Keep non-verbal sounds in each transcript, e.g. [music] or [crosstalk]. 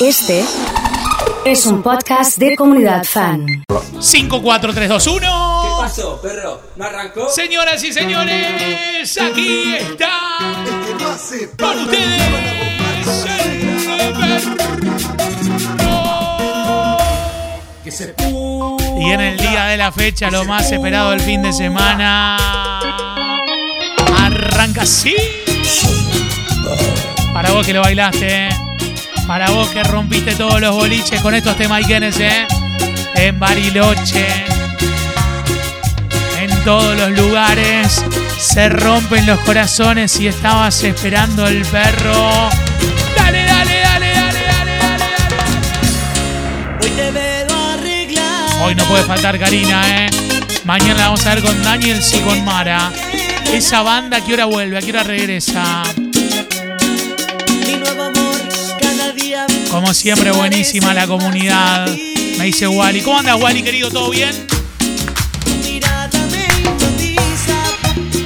Este es un podcast de comunidad fan. 5, 4, 3, 2, 1. ¿Qué pasó, perro? ¿No arrancó? Señoras y señores, aquí está con ustedes el perro. Que se Y en el día de la fecha, lo más esperado del fin de semana, arranca así. Para vos que lo bailaste, ¿eh? Para vos que rompiste todos los boliches con estos temas ¿eh? en Bariloche, en todos los lugares, se rompen los corazones y estabas esperando el perro. Dale, dale, dale, dale, dale, dale, dale. Hoy te veo arreglar. Hoy no puede faltar Karina, ¿eh? Mañana la vamos a ver con Daniel y con Mara. Esa banda, ¿a qué hora vuelve? ¿A qué hora regresa? Como siempre, buenísima la comunidad. Me dice Wally. ¿Cómo andas, Wally, querido? ¿Todo bien?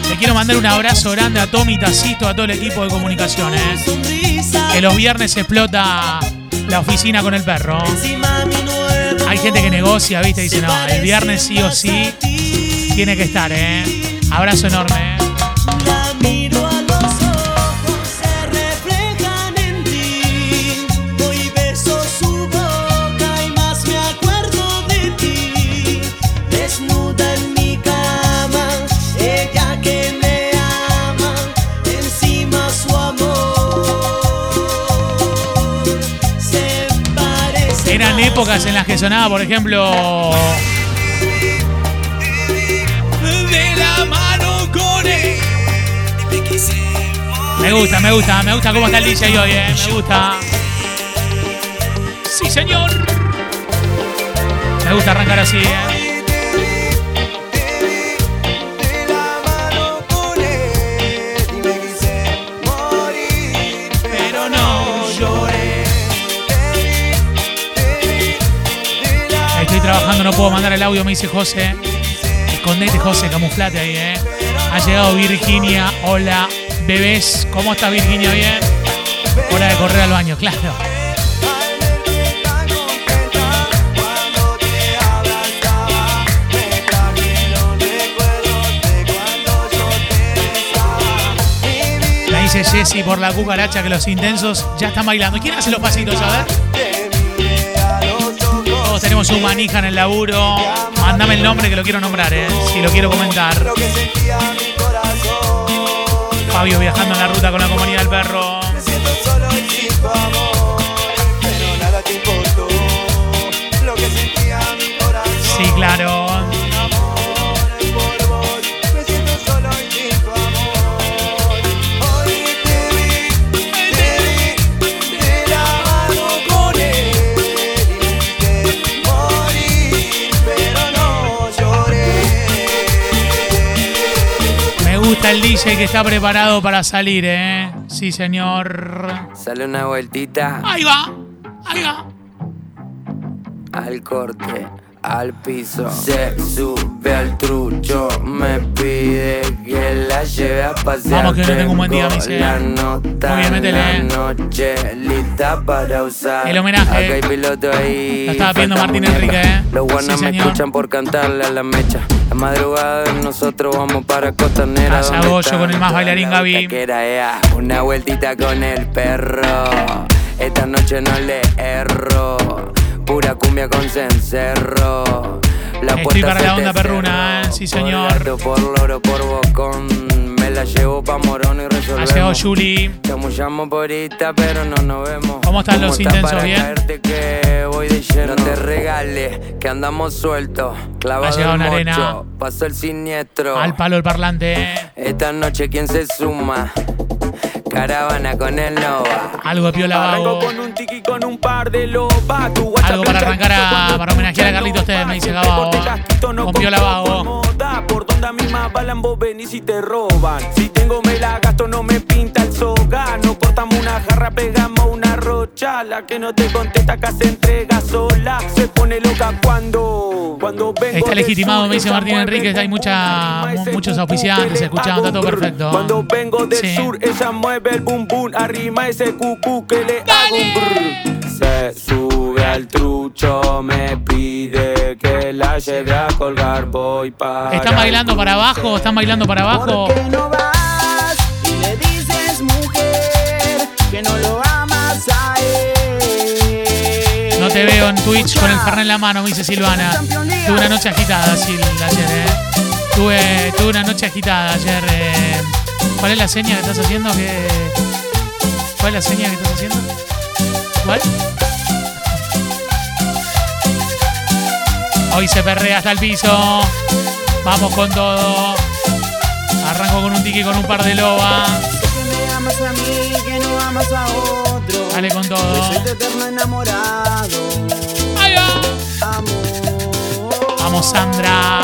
Le quiero mandar un abrazo grande a Tommy Tacisto, a todo el equipo de comunicación, ¿eh? Que los viernes explota la oficina con el perro. Hay gente que negocia, ¿viste? Dice, no, el viernes sí o sí tiene que estar, ¿eh? Abrazo enorme, épocas en las que sonaba, por ejemplo. De la mano con él. Me gusta, me gusta, me gusta cómo está el DJ hoy, eh. Me gusta. Sí, señor. Me gusta arrancar así, eh. No puedo mandar el audio, me dice José. Escondete, José, camuflate ahí, eh. Ha llegado Virginia. Hola, bebés. ¿Cómo está Virginia? ¿Bien? Hora de correr al baño, claro. La dice Jessy por la cucaracha que los intensos ya están bailando. ¿Quién hace los pasitos? A ver. Tenemos un manija en el laburo. Mándame el nombre que lo quiero nombrar, eh. Si lo quiero comentar. Fabio viajando en la ruta con la comunidad del perro. Sí, claro. El DJ que está preparado para salir, ¿eh? Sí, señor. Sale una vueltita Ahí va. Ahí va. al corte, al piso. Se sube al trucho, me pide que la lleve a pasear. Vamos, que no tengo un buen día, dice. La nota Muy bien, métele, eh. la noche lista para usar. El homenaje. Acá hay piloto ahí. Lo estaba pidiendo falta Martín. Enrique, ¿eh? Los guanas Sí, me escuchan por cantarle a la mecha. La madrugada nosotros vamos para Costanera. Está con el más bailarín la Gaby. Una vueltita con el perro. Esta noche no le erro. Pura cumbia con cencerro. La Estoy para la onda perruna. ¿eh? Sí, Por señor. gato, Por loro, por bocón. Me la llevo pa' Morón y resolvemos. llegado Juli. Chamullamos por ahorita, pero no nos vemos. ¿Cómo están los está intensos? para ¿Bien? Voy de lleno. No te regales, que andamos sueltos. Clavado Ha una arena. Pasó el siniestro. Al palo el parlante. Esta noche, ¿quién se suma? Caravana con el Nova. Algo de piola Arranco con un tiki con un par de guacha Algo para arrancar a- para homenajear a Carlitos Tevez, me dice Gabo. Con piola compro vago. por moda, Por donde a mí más balan vos venís y te roban. Si tengo me la gasto, no me pinta el soga. No cortamos una jarra, pegamos una rocha. La que no te contesta acá se entrega sola. Se pone loca cuando, cuando vengo Está legitimado, me dice Martín Enríquez, hay mucha- muchos auspiciantes escuchando, está todo perfecto. Cuando vengo del Sí. sur, ella mueve el bum bum, arrima ese cucú que le hago un brr se sube al trucho, me pide que la lleve a colgar, voy para. Están bailando para abajo, están bailando para abajo. No te veo en Twitch con el fernet en la mano, me dice Silvana. Tuve una noche agitada, Sil, ayer, eh. Tuve, tuve una noche agitada ayer. Eh. ¿Cuál es la seña que estás haciendo? ¿Cuál es la seña que estás haciendo? ¿Cuál? Hoy se perrea hasta el piso. Vamos con todo. Arranco con un tiki con un par de lobas. Dale con todo. Vamos, Sandra.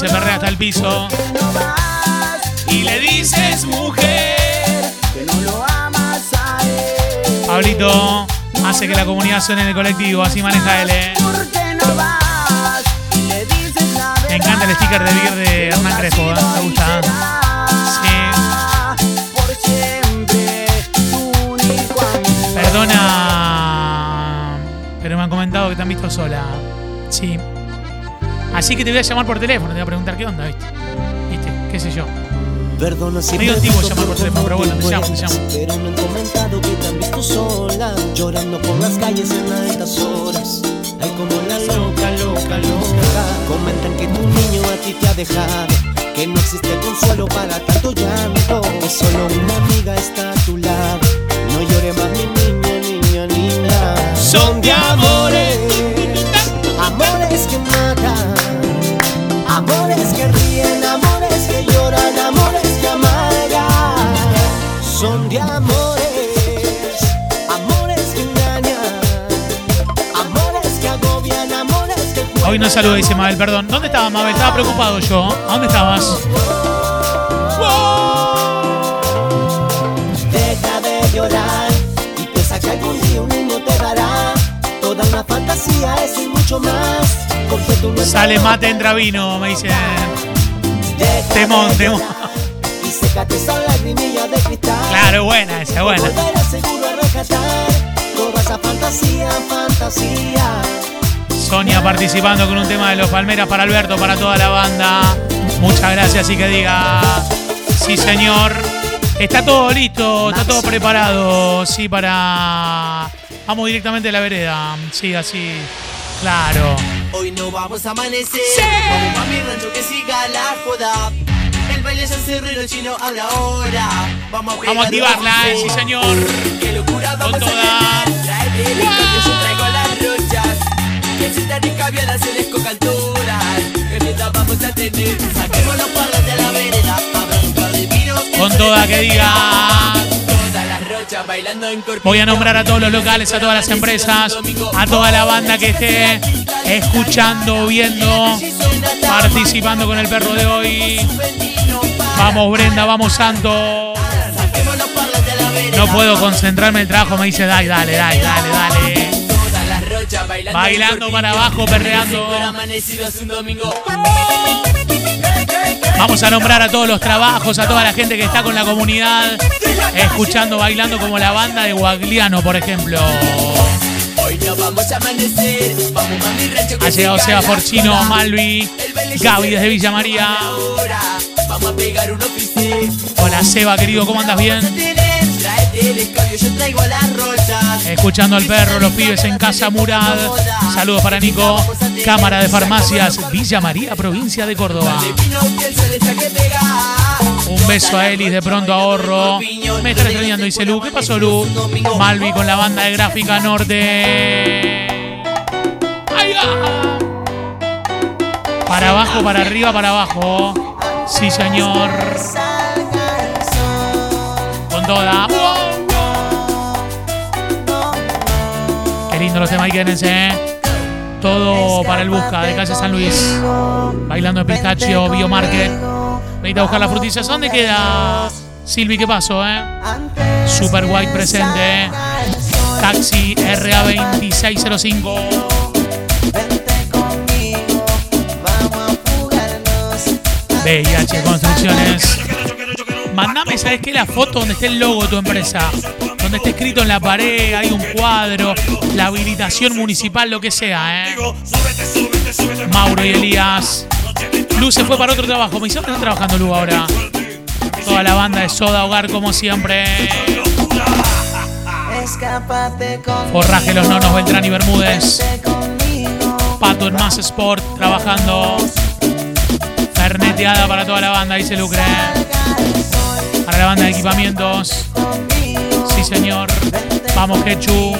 Se perrea hasta el piso. Y le dices, mujer. que no lo amas a él. Pablito hace que la comunidad suene en el colectivo, así maneja él. ¿eh? ¿Por qué no vas y le dices la Me encanta el sticker de Beer de Hernán Crespo, ¿eh? me gusta. Sí. Perdona, pero me han comentado que te han visto sola. Sí. Así que te voy a llamar por teléfono, te voy a preguntar qué onda, ¿viste? ¿Viste? ¿Qué sé yo? Perdona si Medio me antiguo llamar por teléfono, pero bueno, te llamo, te llamo. Pero me han comentado que te han visto sola Llorando por las calles en altas horas Ay, como la loca, loca, loca Comentan que tu niño a ti te ha dejado Que no existe consuelo para tanto llanto Que solo una amiga está a tu lado No llore más mi niña, niña, niña Son de amores. Amores que matan Hoy no saluda, dice Mabel, perdón. ¿Dónde estabas, Mabel? Estaba preocupado yo. ¿A dónde estabas? Deja de llorar y piensa que algún día un niño te dará toda una fantasía, eso y mucho más. Porque tú no Sale mate, entra vino, me dice. Temón, temón. Y sécate esa lagrimilla de cristal. Claro, buena, esa es buena. Volverás seguro a rescatar toda esa fantasía, fantasía. Sonia participando con un tema de los Palmeras para Alberto, para toda la banda. Muchas gracias y que diga, sí señor. Está todo listo, está todo preparado, sí, para... Vamos directamente a la vereda, sí, así, claro. Hoy no vamos a amanecer. Vamos a mi rancho que siga la joda. El baile ya cerró y ahora. Vamos a, Vamos a activarla, eh, sí señor. Qué locura vamos Con toda. Alturas. Vamos a tener. De la vereda. Con toda que diga. Voy a nombrar a todos los locales, a todas las empresas, a toda la banda que esté escuchando, viendo, participando con el perro de hoy. Vamos Brenda, vamos Santo. No puedo concentrarme en el trabajo, me dice, dale, dale, dale, dale, dale. Bailando, para abajo, perreando. Un domingo. Vamos a nombrar a todos los trabajos, a toda la gente que está con la comunidad, escuchando, bailando como la banda de Guagliano, por ejemplo. Ha llegado Seba Forchino. Malvi, Gaby desde Villa María. Hola Seba, querido, ¿cómo andas bien? Traete el escabio, yo traigo las rochas. Escuchando al perro, los pibes en Casa Murad. Saludos para Nico. Cámara de Farmacias, Villa María, provincia de Córdoba. Un beso a Elis de pronto ahorro. Me está extrañando, dice Lu. ¿Qué pasó, Lu? Malvi con la banda de Gráfica Norte. ¡Ahí va! Para abajo, para arriba, para abajo. Sí, señor. Con toda. Lindo los temas, ahí, quédense, ¿eh? Todo para el Busca de calle San Luis. Bailando en Pistachio, Biomarket. Venite a buscar las frutillas. ¿Dónde queda Silvi? ¿Qué pasó, eh? Super White presente, eh. Taxi RA2605. Vente conmigo, vamos a fugarnos. VIH Construcciones. Mandame, ¿sabes qué? La foto donde esté el logo de tu empresa. Donde esté escrito en la pared, hay un cuadro, la habilitación municipal, lo que sea, ¿eh? Mauro y Elías. Luz se fue para otro trabajo. Me dice, ¿dónde están trabajando Lu ahora? Toda la banda de Soda Hogar, como siempre. Forraje los nonos, Beltrán y Bermúdez. Pato en Más Sport, trabajando. Ferneteada para toda la banda, dice Lucre. Para la banda de equipamientos. Sí, señor. Vamos, Quechu.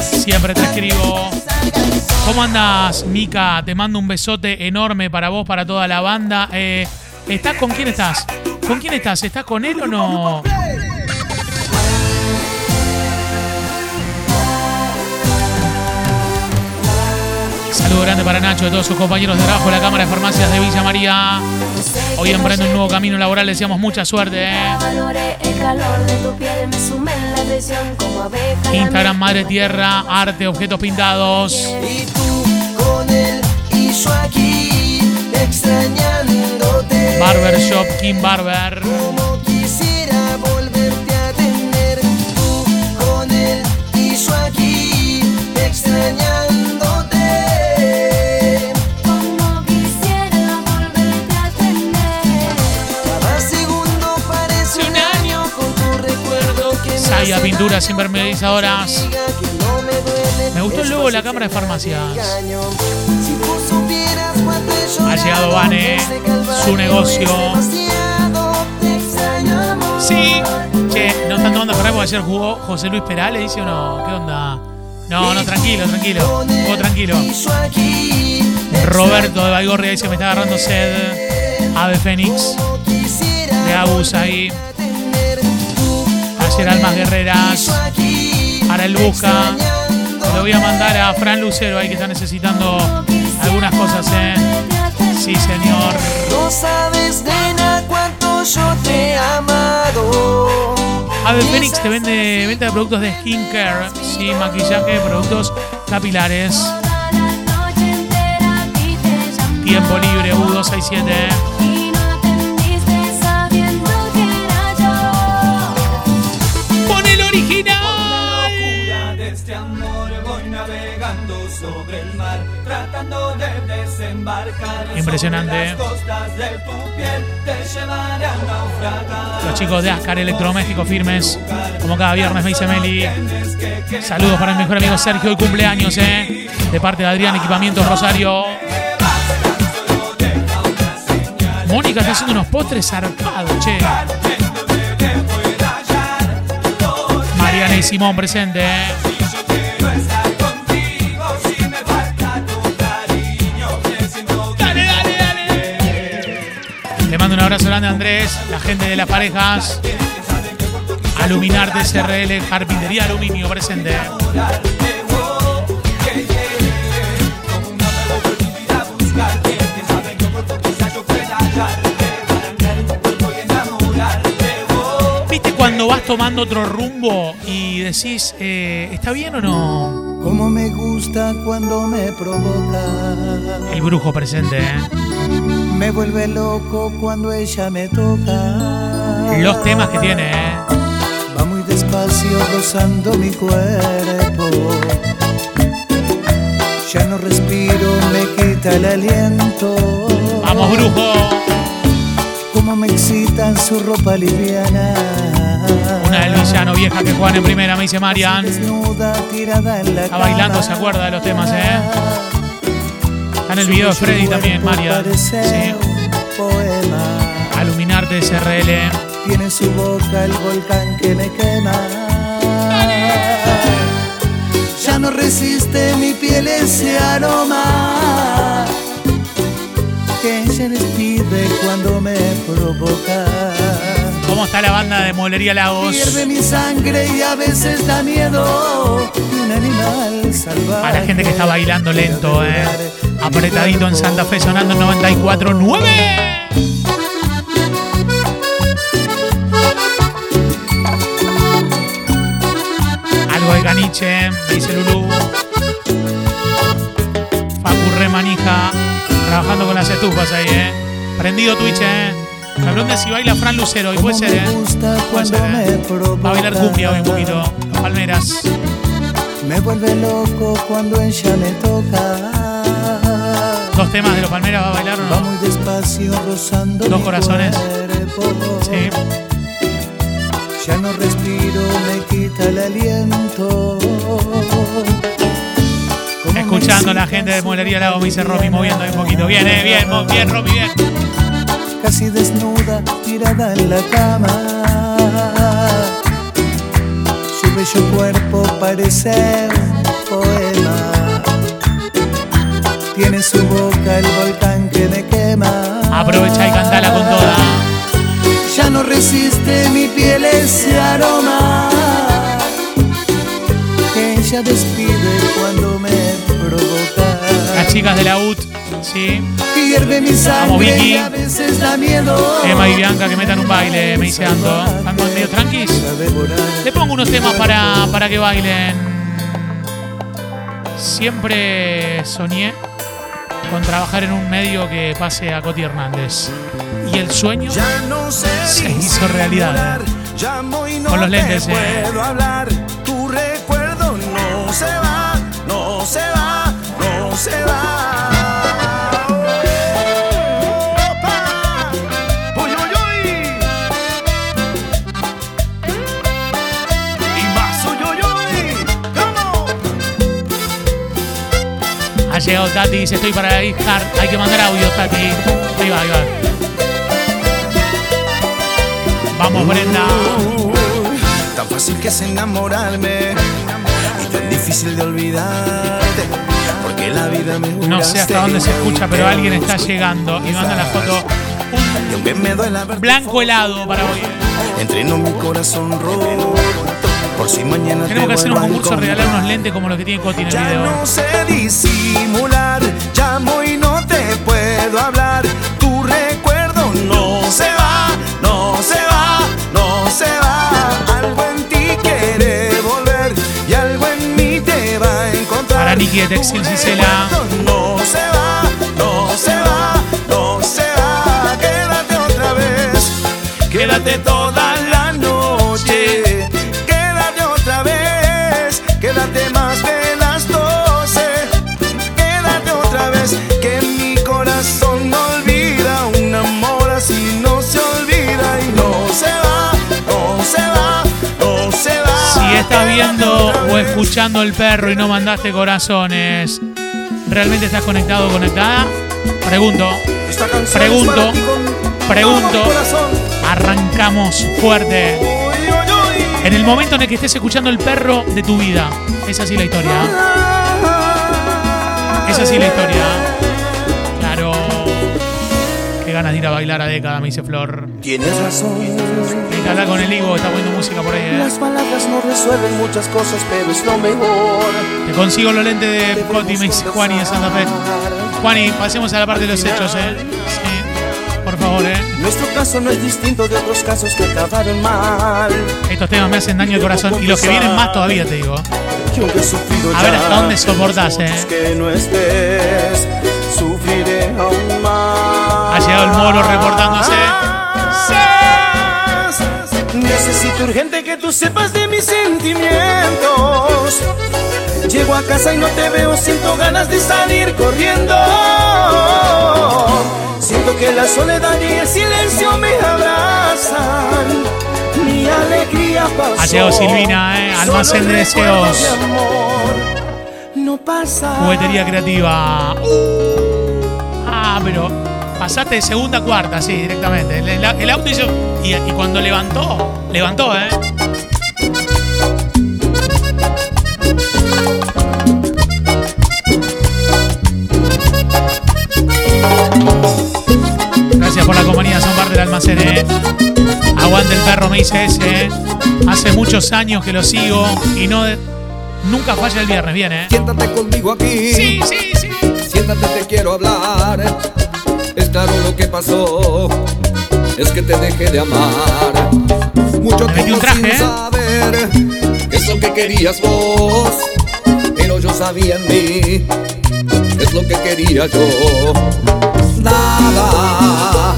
Siempre te escribo. ¿Cómo andas, Mica? Te mando un besote enorme para vos, para toda la banda. Eh, ¿Estás con quién estás? ¿Con quién estás? ¿Estás con él o no? Saludo grande para Nacho de todos sus compañeros de trabajo de la Cámara de Farmacias de Villa María. Hoy emprende un nuevo camino laboral, le deseamos mucha suerte. ¿eh? Instagram Madre Tierra, arte, objetos pintados. Y tú con él y yo aquí extrañándote. Barbershop Kim Barber. Saya hace Pinturas Impermeabilizadoras. me gustó de la Cámara de Farmacias. Ha llegado Vane, su negocio. Sí. Che, ¿no están tomando para porque ayer jugó José Luis Perales? Dice o no. ¿Qué onda? No, no, tranquilo, tranquilo. Jugó tranquilo. Roberto de Baigorria dice que me está agarrando sed. Ave Fénix. De Abus ahí. Ayer Almas Guerreras. Para el Busca. Lo voy a mandar a Fran Lucero ahí que está necesitando algunas cosas, ¿eh? Sí, señor. No sabes, nena, cuánto yo te he amado. Ave Fénix te vende venta de productos de skincare, sí, maquillaje, productos capilares. Tiempo libre, U267. Tratando de desembarcar. Impresionante. Sobre las costas de tu piel te llevaré a naufragar. Los chicos de Ascar Electrodomésticos firmes, como cada viernes me dice Meli. Saludos para el mejor amigo Sergio, hoy cumpleaños, ¿eh? De parte de Adrián Equipamientos Rosario. Mónica está haciendo unos postres zarpados, che. Mariana y Simón presente, ¿eh? Abrazo grande Andrés, la gente de las parejas. Aluminarte SRL, Carpintería Aluminio presente. ¿Viste cuando vas tomando otro rumbo y decís, eh, ¿está bien o no? Como me gusta cuando me provoca. El brujo presente, ¿eh? Me vuelve loco cuando ella me toca. Los temas que tiene, ¿eh? Va muy despacio rozando mi cuerpo. Ya no respiro, me quita el aliento. Vamos, brujo. Como me excitan su ropa liviana. Una del villano vieja que juegan en primera, me dice Marian. Desnuda, tirada en la Está bailando, se acuerda de los temas, ¿eh? En el video de Freddy también, Marian. Sí. Aluminarte SRL. Tiene en su boca el volcán que me quema. Ya no resiste mi piel ese aroma que ella despide cuando me provoca. ¿Cómo está la banda de Molería Lagos? Pierde mi sangre y a veces da miedo un animal salvaje. A la gente que está bailando lento, ¿eh? Apretadito en Santa Fe sonando en 94.9. Algo de caniche, dice Lulú. Facu Remanija, trabajando con las estufas ahí, ¿eh? Prendido Twitch, ¿eh? Me preguntan si baila Fran Lucero y puede ser, ¿eh? Puede ser, ¿eh? Va a bailar cumbia hoy un poquito. Palmeras. Me vuelve loco cuando ella me toca. Dos temas de los Palmeras va a bailar, ¿o Va ¿no? muy despacio rozando Dos corazones. Sí. Ya no respiro, me quita el aliento. Escuchando la gente de su Lago, me dice Romy, moviendo un poquito. Bien, eh, bien, bien, Romy, bien. Casi desnuda, tirada en la cama. Su bello cuerpo parece un poema. Tiene en su boca el volcán que me quema. Aprovecha y cantala con toda. Ya no resiste mi piel ese aroma que ella despide cuando me provoca. Las chicas de la UT, sí. Hierve mi Vamos, Vicky. y a veces da miedo. Emma y Bianca que metan un baile, me dice Ando. ¿Están medio tranquis? Le pongo unos temas para, para que bailen. Siempre soñé con trabajar en un medio que pase a Coti Hernández. Y el sueño se hizo realidad. ¿eh? Con los lentes, eh. puedo hablar, tu recuerdo no se va, no se va, no se va. Llegado Tati, dice estoy para ir hard. Hay que mandar audio, Tati. Ahí va, ahí va. Vamos, Brenda. Tan fácil que es enamorarme y tan difícil de olvidarte. Porque la vida me No sé hasta dónde se escucha, pero alguien está llegando y manda la foto. Blanco helado para hoy. Entreno mi corazón roto por si mañana Tenemos te que hacer un vuelvo a concurso, regalar unos lentes como los que tiene Coti en el Ya video. no sé disimular, llamo y no te puedo hablar. Tu recuerdo no se va, no se va, no se va. Algo en ti quiere volver y algo en mí te va a encontrar. Para Niki de Cisela. recuerdo No estás viendo o escuchando el perro y no mandaste corazones, ¿realmente estás conectado o conectada? Pregunto, pregunto, pregunto. Arrancamos fuerte. En el momento en el que estés escuchando el perro de tu vida. Es así la historia. Es así la historia. Ganas de ir a bailar a década, me dice Flor. Tienes razón. Hablar con el Igo, está poniendo música por ahí. ¿eh? Las palabras no resuelven muchas cosas, pero es lo mejor. Te consigo los lentes de Coti, me dice Juani de Santa Fe. Juani, pasemos a la parte de los hechos, ¿eh? Sí. Por favor, ¿eh? Nuestro caso no es distinto de otros casos que acabaron mal. Estos temas me hacen daño al corazón. Y los que vienen más todavía, te digo. A ver hasta dónde soportás, ¿eh? que no estés, llegado el moro reportándose. Necesito urgente que tú sepas de mis sentimientos. Llego a casa y no te veo, siento ganas de salir corriendo. Siento que la soledad y el silencio me abrazan. Mi alegría pasó. Ha llegado Silvina, ¿eh? Almacén de deseos. de amor No pasa. Juguetería creativa. Ah, pero pasaste de segunda a cuarta, sí, directamente. El, el- auto hizo. Y, y cuando levantó, levantó, ¿eh? Gracias por la compañía, son parte del almacén, ¿eh? Aguante el perro, me dice ese, ¿eh? Hace muchos años que lo sigo y no. Nunca falla el viernes, bien, ¿eh? Siéntate conmigo aquí. Sí, sí, sí. Siéntate, te quiero hablar. Es claro lo que pasó, es que te dejé de amar. Mucho tiempo sin saber qué es lo que querías vos, pero yo sabía en mí es lo que quería yo. Nada,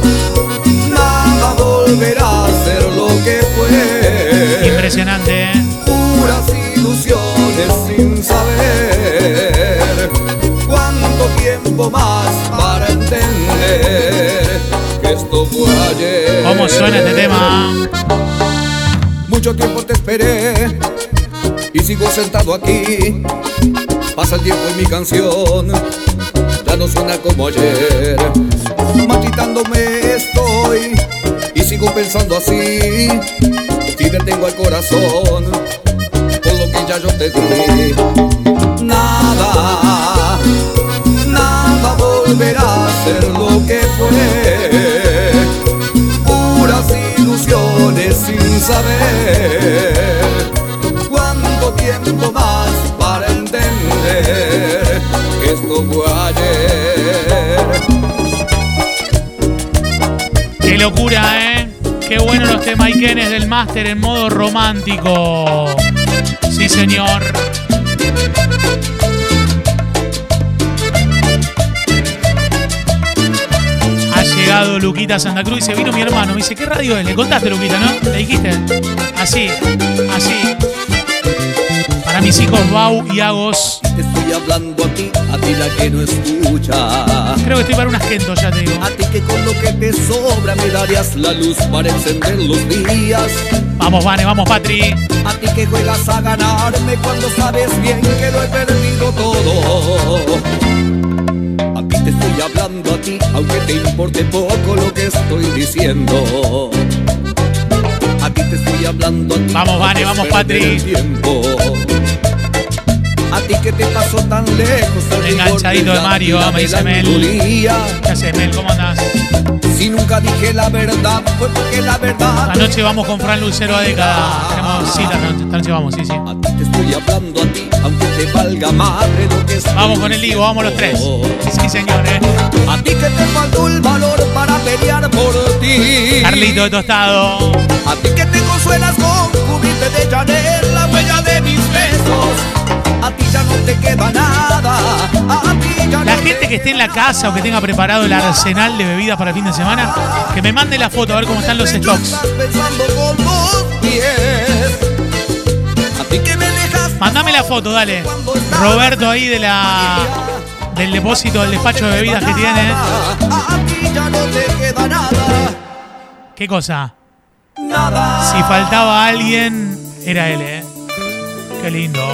nada volverá a ser lo que fue. Impresionante. Puras ilusiones sin saber tiempo más para ¿Cómo suena este tema? Mucho tiempo te esperé y sigo sentado aquí. Pasa el tiempo y mi canción ya no suena como ayer. Marchitándome estoy y sigo pensando así. Si detengo al corazón por lo que ya yo te di, nada nada volverá a ser lo que fue. Puras ilusiones sin saber cuánto tiempo más para entender que esto fue ayer. Qué locura, ¿eh? Qué bueno los temaiquenes del máster en modo romántico. Sí, señor. Llegado Luquita Santa Cruz y se vino mi hermano. Me dice, ¿qué radio es? Le contaste, Luquita, ¿no? Le dijiste. Así, así. Para mis hijos Bau y Agos. Te estoy hablando a ti, a ti la que no escucha. Creo que estoy para un agento, ya te digo. A ti que con lo que te sobra me darías la luz para encender los días. Vamos, Vane, vamos, Patri. A ti que juegas a ganarme cuando sabes bien que lo he perdido todo. Te estoy hablando a ti, aunque te importe poco lo que estoy diciendo. A ti te estoy hablando a ti. Vamos, Vane, vamos, Patri. A ti que te pasó tan lejos Enganchadito de Mario, me dice Mel. ¿Qué haces, Mel? ¿Cómo andás? Si nunca dije la verdad, fue porque la verdad. Anoche vamos con Fran Lucero a década. Tenemos cita esta noche vamos, sí, sí. Estoy hablando a ti, aunque te valga madre lo que Vamos con el Digo, vamos los tres. Sí, señores. A ti que te faltó el valor para pelear por ti. Carlito de Tostado. A ti que te consuelas con cubrirte de Chanel la huella de mis besos. A ti ya no te queda nada. A ti ya La no gente que esté en la casa o que tenga preparado el arsenal de bebidas para el fin de semana, que me mande la foto a ver cómo están los stocks. los pies. A ti que me Mandame la foto, dale. Roberto ahí de la del depósito del despacho de bebidas que tiene. ¿Qué cosa? Nada. Si faltaba alguien, era él, ¿eh? Qué lindo.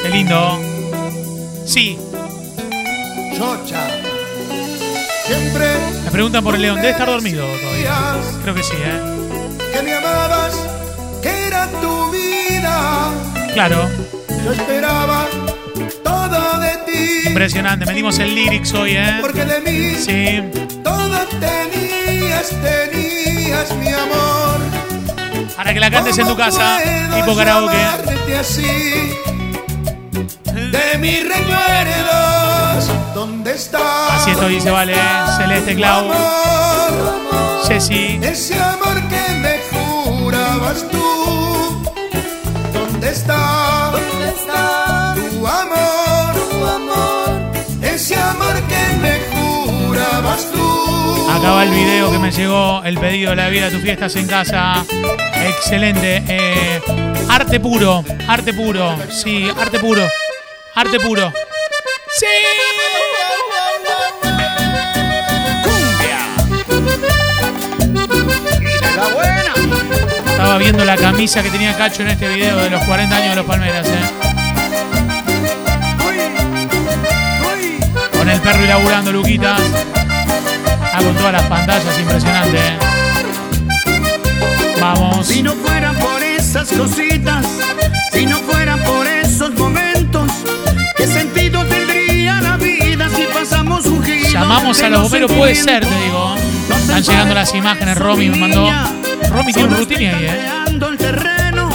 Qué lindo. Sí. Me preguntan por el león. Debe estar dormido todavía. Creo que sí, ¿eh? Claro. Yo esperaba todo de ti. Impresionante. Metimos el lyrics hoy, ¿eh? Porque de mí Sí. todo tenías, tenías mi amor. Para que la cantes en tu ¿Cómo casa, tipo karaoke. así? De mis recuerdos, ¿dónde estás? Así estoy, dice Vale. Celeste Clau. Amor, Ceci. ese amor que me jurabas tú, ¿dónde está? ¿Dónde está? Tu amor, tu amor, ese amor que me jurabas tú. Acaba el video que me llegó, el pedido de la vida de tus fiestas en casa. Excelente. Eh, arte puro, arte puro. Sí, arte puro. Arte puro. Sí. Estaba viendo la camisa que tenía Cacho en este video de los 40 años de los Palmeras, eh. Con el perro y laburando, Luquitas. Ah, con todas las pantallas, impresionante, eh. Vamos. Si no fuera por esas cositas, si no fuera por esos momentos, ¿qué sentido tendría la vida si pasamos un giro? Llamamos a los bomberos, puede ser, te digo. Están llegando las imágenes, Romy me mandó. Romy tiene un rutina ahí, eh. el terreno.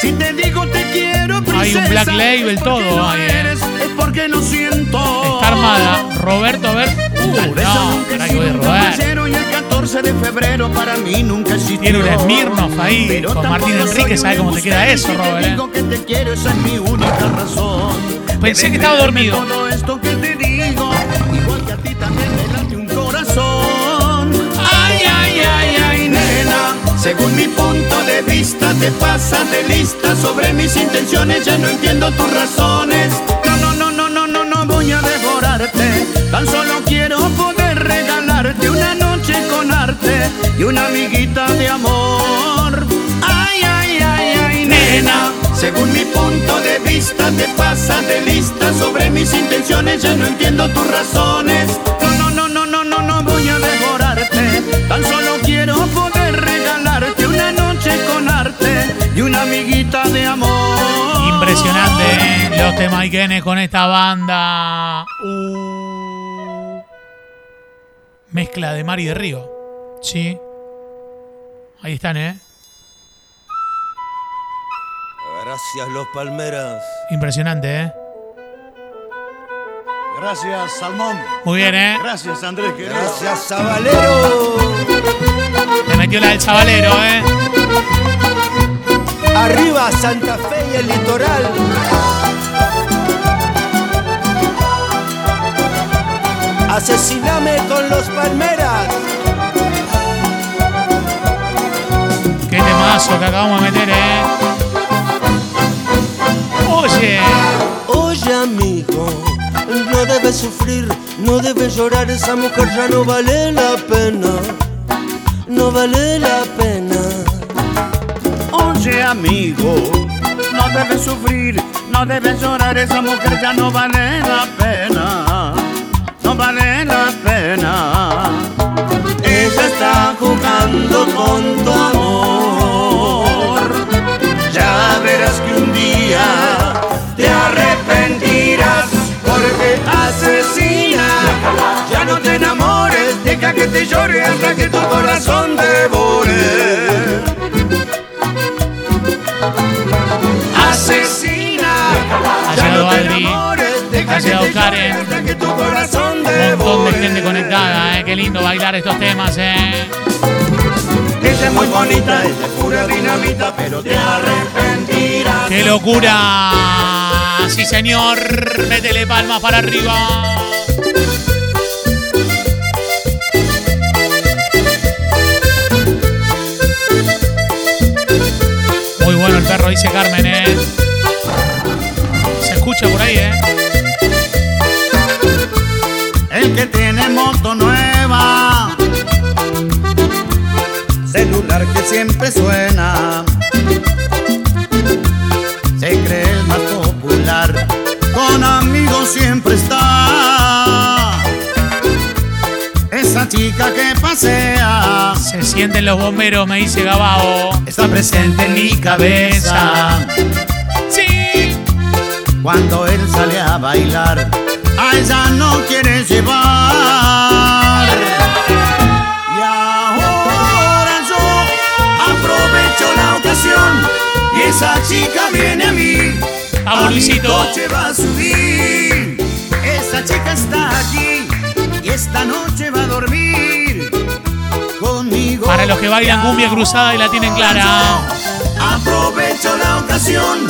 Si te digo te quiero, Hay un Black Label, todo ahí, eh. es porque lo siento. Está armada. Roberto, a ver. Uh, no, nunca he caray, sido voy a un robar. caballero y el 14 de febrero para mí nunca existió. Tiene un Smirnoff ahí Pero con Martín Enrique, ¿sabe cómo te queda eso, Robert? si te digo que te quiero, esa es mi única razón. Pensé que estaba dormido. Según mi punto de vista, te pasas de lista sobre mis intenciones. Ya no entiendo tus razones. No, no, no, no, no, no, no voy a devorarte. Tan solo quiero poder regalarte una noche con arte y una amiguita de amor. Ay, ay, ay, ay, nena. Según mi punto de vista, te pasas de lista sobre mis intenciones. Ya no entiendo tus razones. No, no, no, no, no, no, no voy a devorarte. Tan solo amiguita de amor. Impresionante, ¿eh? Los temaiquenes con esta banda. Uh. Mezcla de mar y de río. Sí. Ahí están, ¿eh? Gracias, los palmeras. Impresionante, ¿eh? Gracias, Salmón. Muy bien, ¿eh? Gracias, Andrés. querido. Gracias, Sabalero. Le metió la del chavalero, ¿eh? Arriba, Santa Fe y el litoral. Asesiname con los palmeras. Qué temazo que acabamos de meter, ¿eh? Oye. Oye, amigo, no debes sufrir, no debes llorar. Esa mujer ya no vale la pena. No vale la pena. Oye, amigo, no debes sufrir, no debes llorar. Esa mujer ya no vale la pena. No vale la pena. Ella está jugando con tu amor. Ya verás que un día te arrepentirás porque asesina. Ya no te enamores, deja que te llore hasta que tu corazón devore. Llegado te Karen. Un montón de gente conectada, ¿eh? Qué lindo bailar estos temas, ¿eh? Ella es muy bonita, ella es pura dinamita, pero te arrepentirás. ¡Qué locura! Sí, señor. Métele palmas para arriba. Muy bueno el perro, dice Carmen, ¿eh? Escucha por ahí, ¿eh? El que tiene moto nueva, celular que siempre suena, se cree el más popular, con amigos siempre está. Esa chica que pasea, Se sienten los bomberos, me dice Gabao. está presente en mi cabeza. Cuando él sale a bailar, a ella no quiere llevar. Y ahora yo aprovecho la ocasión y esa chica viene a mí. A mi coche va a subir. Esa chica está aquí y esta noche va a dormir conmigo. Para los que bailan cumbia cruzada y la tienen clara. Aprovecho la ocasión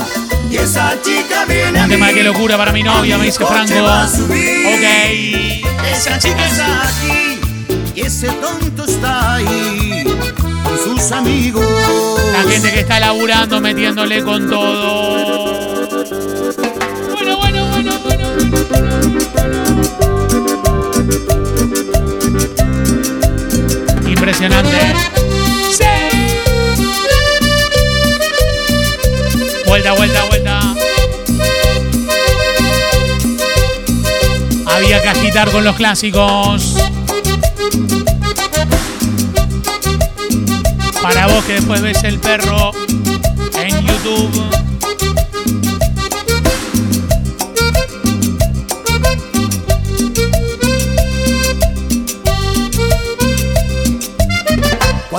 y esa chica viene a Un mí. tema de qué locura para mi novia, me dice Franco. va a subir. Ok. Esa chica está aquí y ese tonto está ahí con sus amigos. La gente que está laburando, metiéndole con todo. Bueno, bueno, bueno, bueno. Impresionante. Vuelta, vuelta, vuelta. Había que agitar con los clásicos. Para vos que después ves el perro en YouTube.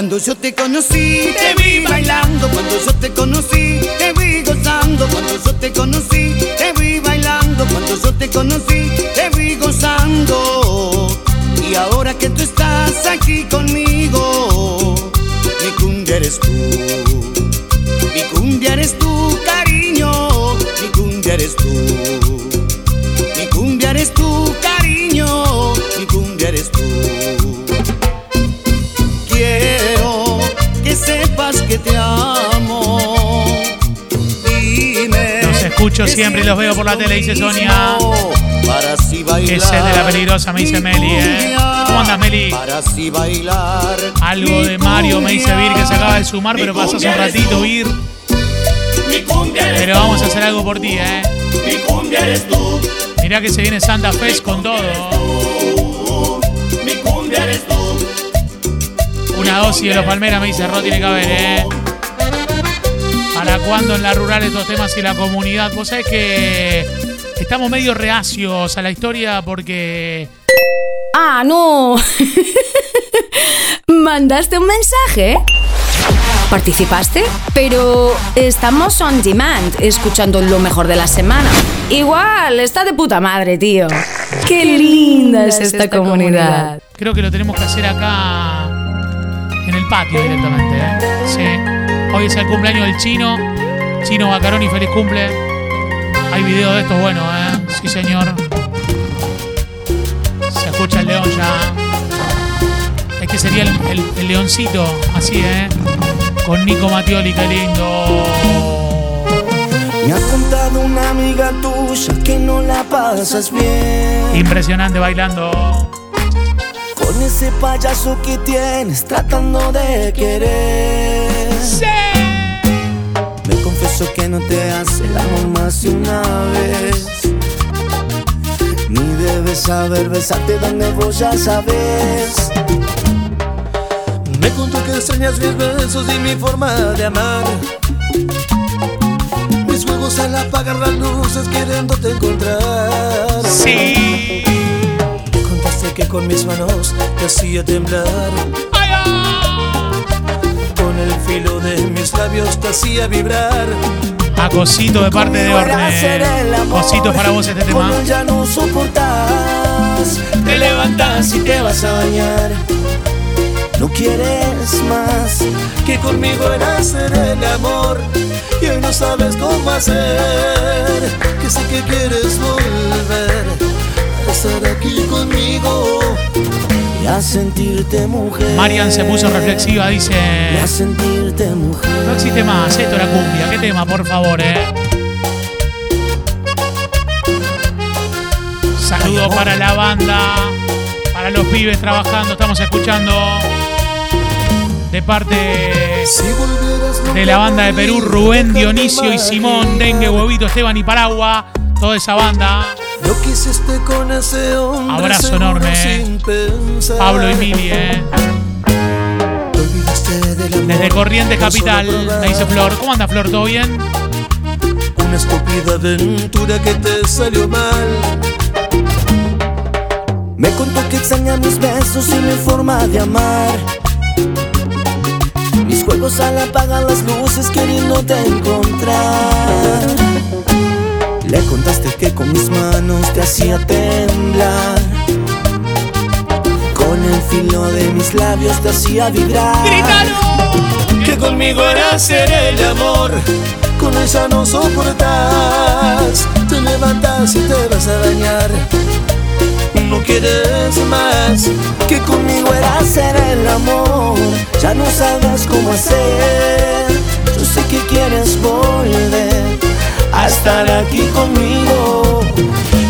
Cuando yo te conocí, te vi bailando. Cuando yo te conocí, te vi gozando. Cuando yo te conocí, te vi bailando. Cuando yo te conocí, te vi gozando. Y ahora que tú estás aquí conmigo, mi cumbia eres tú. Mi cumbia eres tú, cariño. Mi cumbia eres tú. Escucho siempre y los veo por la tele, dice Sonia. Para así bailar. Sed de la peligrosa, me dice Meli, ¿eh? ¿Cómo andas, Meli? Para así bailar. Algo de Mario me dice Vir que se acaba de sumar, pero pasó hace un ratito, Vir. Pero vamos a hacer algo por ti, eh. Mi cumbia eres tú. Mirá que se viene Santa Fest con todo. Mi cumbia eres tú. Una dosis de los Palmeras me dice Ro tiene que haber, eh. ¿Para cuándo en la rural estos temas y la comunidad? Vos sabés que estamos medio reacios a la historia porque. Ah, no. [laughs] ¿Mandaste un mensaje? ¿Participaste? Pero estamos on demand, escuchando lo mejor de la semana. Igual, está de puta madre, tío. Qué linda es esta comunidad. Creo que lo tenemos que hacer acá en el patio directamente, ¿eh? Sí. Hoy es el cumpleaños del chino. Chino Bacaroni, feliz cumple. Hay video de estos buenos, ¿eh? Sí, señor. Se escucha el león ya. Este sería el, el- el leoncito, así, ¿eh? Con Nico Mattioli, qué lindo. Me ha contado una amiga tuya que no la pasas bien. Impresionante bailando. Con ese payaso que tienes tratando de querer. Me confieso que no te hace el amor más de una vez. Ni debes saber besarte donde vos ya sabes. Me contó que extrañas mis besos y mi forma de amar. Mis juegos al apagar las luces queriéndote encontrar. Sí. Contaste que con mis manos te hacía temblar. Labios te hacía vibrar. A Cosito de parte de Orne. Cosito para vos este tema. Con él ya no soportas. Te levantas y te vas a bañar. No quieres más que conmigo era hacer el amor. Y hoy no sabes cómo hacer. Que sé que quieres volver a estar aquí conmigo. Y a sentirte mujer. Marian se puso reflexiva, dice. Y a mujer. No existe más, esto era cumbia. ¿Qué tema, por favor, eh? Saludo para la banda, para los pibes trabajando. Estamos escuchando de parte de la banda de Perú, Rubén, Dionisio y Simón, Dengue, Huevito, Esteban y Paragua. Toda esa banda. Lo que hiciste con ese hombre. Abrazo enorme. Pablo y Mili, eh. Desde Corrientes Capital, me dice Flor. ¿Cómo anda Flor? ¿Todo bien? Una estúpida aventura que te salió mal. Me contó que extraña mis besos y mi forma de amar. Mis juegos al apagar las luces queriéndote encontrar. Le contaste que con mis manos te hacía temblar. Con el filo de mis labios te hacía vibrar. Que conmigo era hacer el amor. Con ella no soportas. Te levantas y te vas a dañar. No quieres más que conmigo era hacer el amor. Ya no sabes cómo hacer. Yo sé que quieres volver a estar aquí conmigo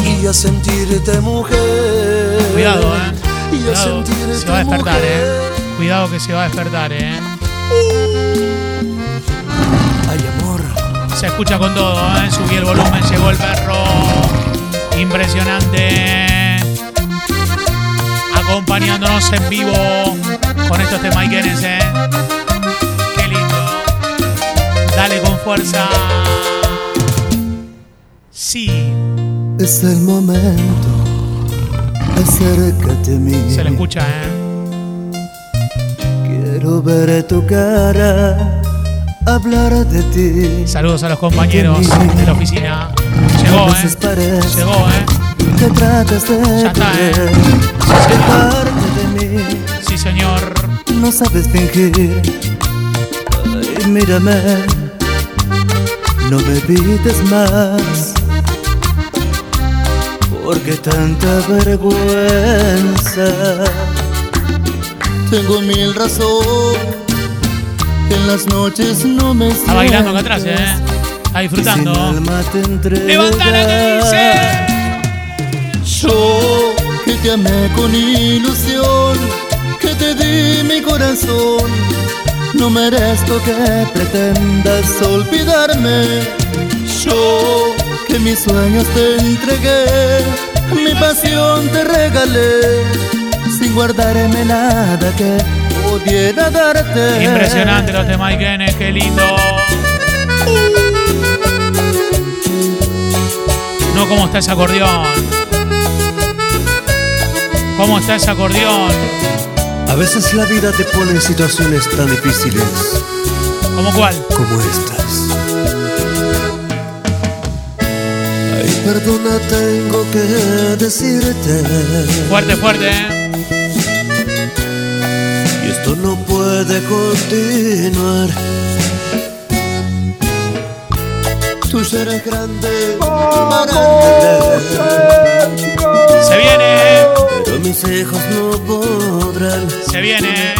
y a sentirte mujer. Cuidado, eh. Y a Cuidado, sentirte se va a despertar, mujer. eh. Cuidado que se va a despertar, eh. Se escucha con todo, eh. Subí el volumen, llegó el perro. Impresionante. Acompañándonos en vivo con estos temaiquenes, eh. Qué lindo. Dale con fuerza. Sí. Es el momento. Acércate a mí. Se le escucha, eh. Quiero ver tu cara, hablar de ti. Saludos a los compañeros de la oficina. Llegó, eh. Llegó, eh. que tratas de Ya está, eh. parte de mí. Sí, señor. No sabes fingir. Ay, mírame. No me pides más. Porque tanta vergüenza. Tengo mil razones. Que En las noches no me Está bailando acá atrás, eh. Está disfrutando. Levanta Levántala que dice. Yo que te amé con ilusión corazón. No merezco que pretendas olvidarme. Yo que mis sueños te entregué, mi pasión te regalé, sin guardarme nada que pudiera darte. Impresionante los de Mike Enes, qué lindo. No, ¿cómo está ese acordeón? ¿Cómo está ese acordeón? A veces la vida te pone en situaciones tan difíciles ¿Cómo cuál? como estas. Ay, perdona, tengo que decirte. Fuerte, fuerte, ¿eh? Puede continuar. Tú serás grande, más grande. Se viene, ¿eh? Pero mis hijos no podrán. Se viene, ¿eh?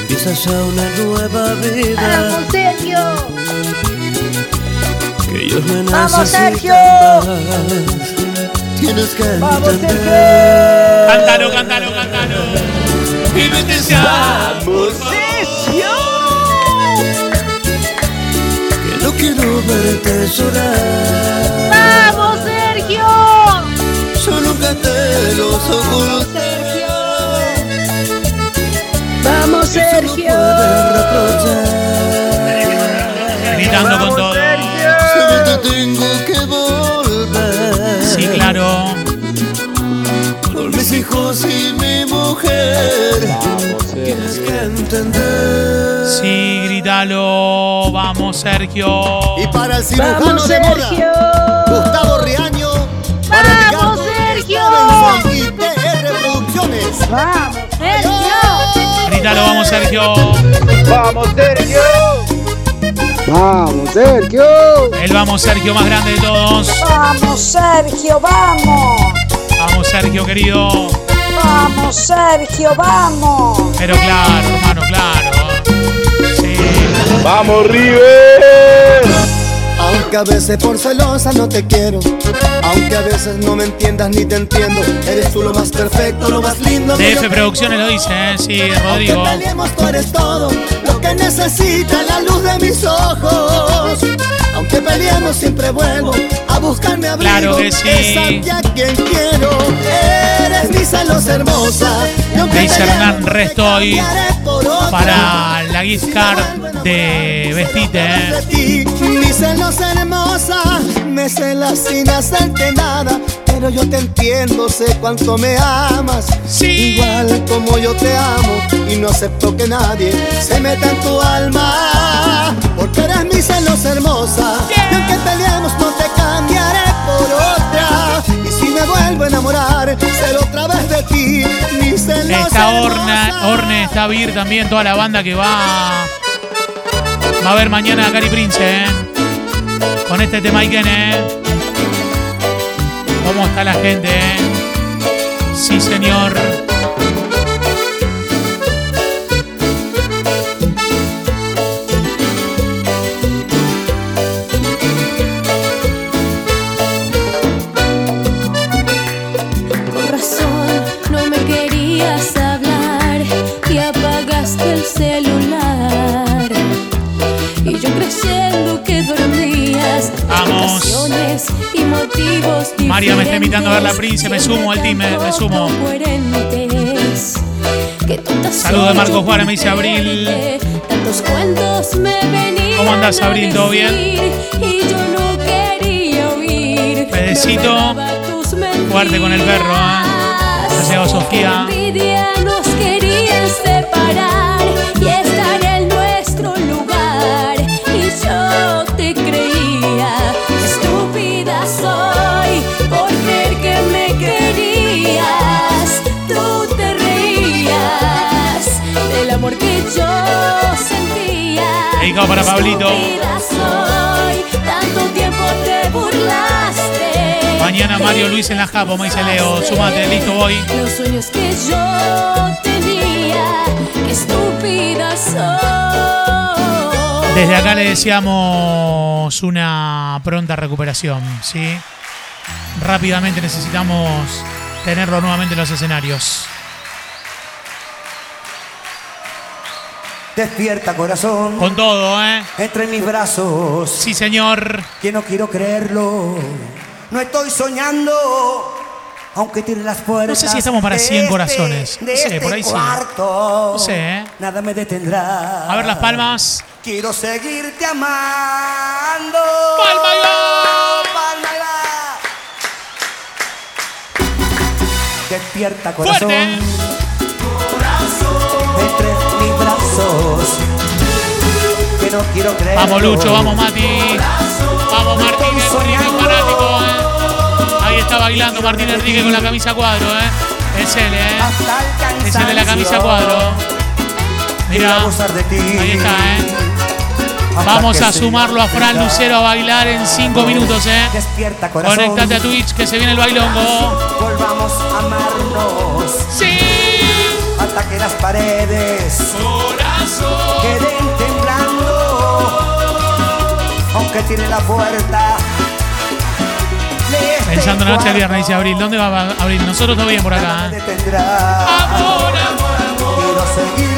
Empieza ya una nueva vida. ¡Vamos, Sergio! Que ellos me ¡Vamos, Sergio! más. Tienes que ¡Vamos, entender. Cántalo, cántalo, cántalo. Y vete ya. Que no quiero verte llorar. ¡Vamos, Sergio! Yo nunca te los oculté. ¡Vamos, Sergio! Gritando con todo. Solo te tengo que volver. Sí, claro. Por mis hijos y mujer. Tienes que entender. Sí, grítalo. Vamos, Sergio. Y para el cirujano ¡Vamos, de moda, Sergio! Gustavo Riaño. Para ¡Vamos, Ricardo Sergio! Stevenson y TR Producciones. ¡Vamos, Sergio! Grítalo, vamos, Sergio. ¡Vamos, Sergio! ¡Vamos, Sergio! El vamos, Sergio más grande de todos. ¡Vamos, Sergio! ¡Vamos! Vamos, Sergio, querido. ¡Vamos, Sergio! ¡Vamos! Pero claro, hermano, claro. Sí. ¡Vamos, River! Aunque a veces por celosa no te quiero. Aunque a veces no me entiendas ni te entiendo. Eres tú lo más perfecto, lo más lindo. DF Producciones lo dice, ¿eh? Sí, Rodrigo. Aunque peleemos, tú eres todo lo que necesita la luz de mis ojos. Aunque peleemos, siempre vuelvo a buscarme abrigo. Claro que sí. Es a quien quiero. Eres mi celos hermosa. Dice Hernán Restoy para la gift card de Vestite, ¿eh? mi celos hermosa, me celas sin hacerte nada, pero yo te entiendo, sé cuánto me amas, Sí. igual como yo te amo y no acepto que nadie se meta en tu alma, porque eres mi celos hermosa, y aunque peleemos no te cambiaré por otra, y si me vuelvo a enamorar, seré otra vez de ti, mi celos Está. Orna, Orne, está Vir también, toda la banda que va. Va a ver mañana a Cari Prince, ¿eh? Con este tema Iken, ¿eh? ¿Cómo está la gente, eh? Sí, señor. María me está invitando a ver la Prince, me sumo al team, me, me sumo. coherentes. Que tontas Saludo de soy Marco yo Juárez, me dice Abril. ¿Cómo andás, a Abril? ¿Todo bien? Pedecito. Fuerte con el perro, ¿eh? Ha llegado Sofía. Dedicado para Pablito. estúpida soy, tanto tiempo te burlaste. Mañana Mario Luis en la Japo, me dice Leo. Sumate, listo, voy. Los sueños que yo tenía, qué estúpida soy. Desde acá le deseamos una pronta recuperación, ¿sí? Rápidamente necesitamos tenerlo nuevamente en los escenarios. Despierta corazón. Con todo, ¿eh? Entre mis brazos. Sí, señor. Que no quiero creerlo. No estoy soñando. Aunque tiene las puertas. No sé si estamos para de 100 este- corazones. No sé, este por ahí sí. No sé, ¿eh? Nada me detendrá. A ver las palmas. Quiero seguirte amando. ¡Palma y Palma y va. Despierta corazón. Fuerte. Brazos. Que no quiero creer. Vamos, Lucho, vamos, Mati. Vamos, Martín Enrique, fanático, ¿eh? Ahí está bailando Martín Enrique con la camisa cuadro, ¿eh? Es él, ¿eh? Es el de la camisa cuadro. Mira, ahí está, ¿eh? Vamos a sumarlo a Fran Lucero a bailar en 5 minutos, ¿eh? Despierta corazón. Conéctate a Twitch que se viene el bailongo. Volvamos a amarnos. Sí. Hasta que las paredes. Queden temblando. Aunque tiene la puerta. este Pensando en la noche del viernes, dice Abril. ¿Dónde va Abril? Nosotros todo bien por acá, ¿eh? Tendrá. Quiero seguirte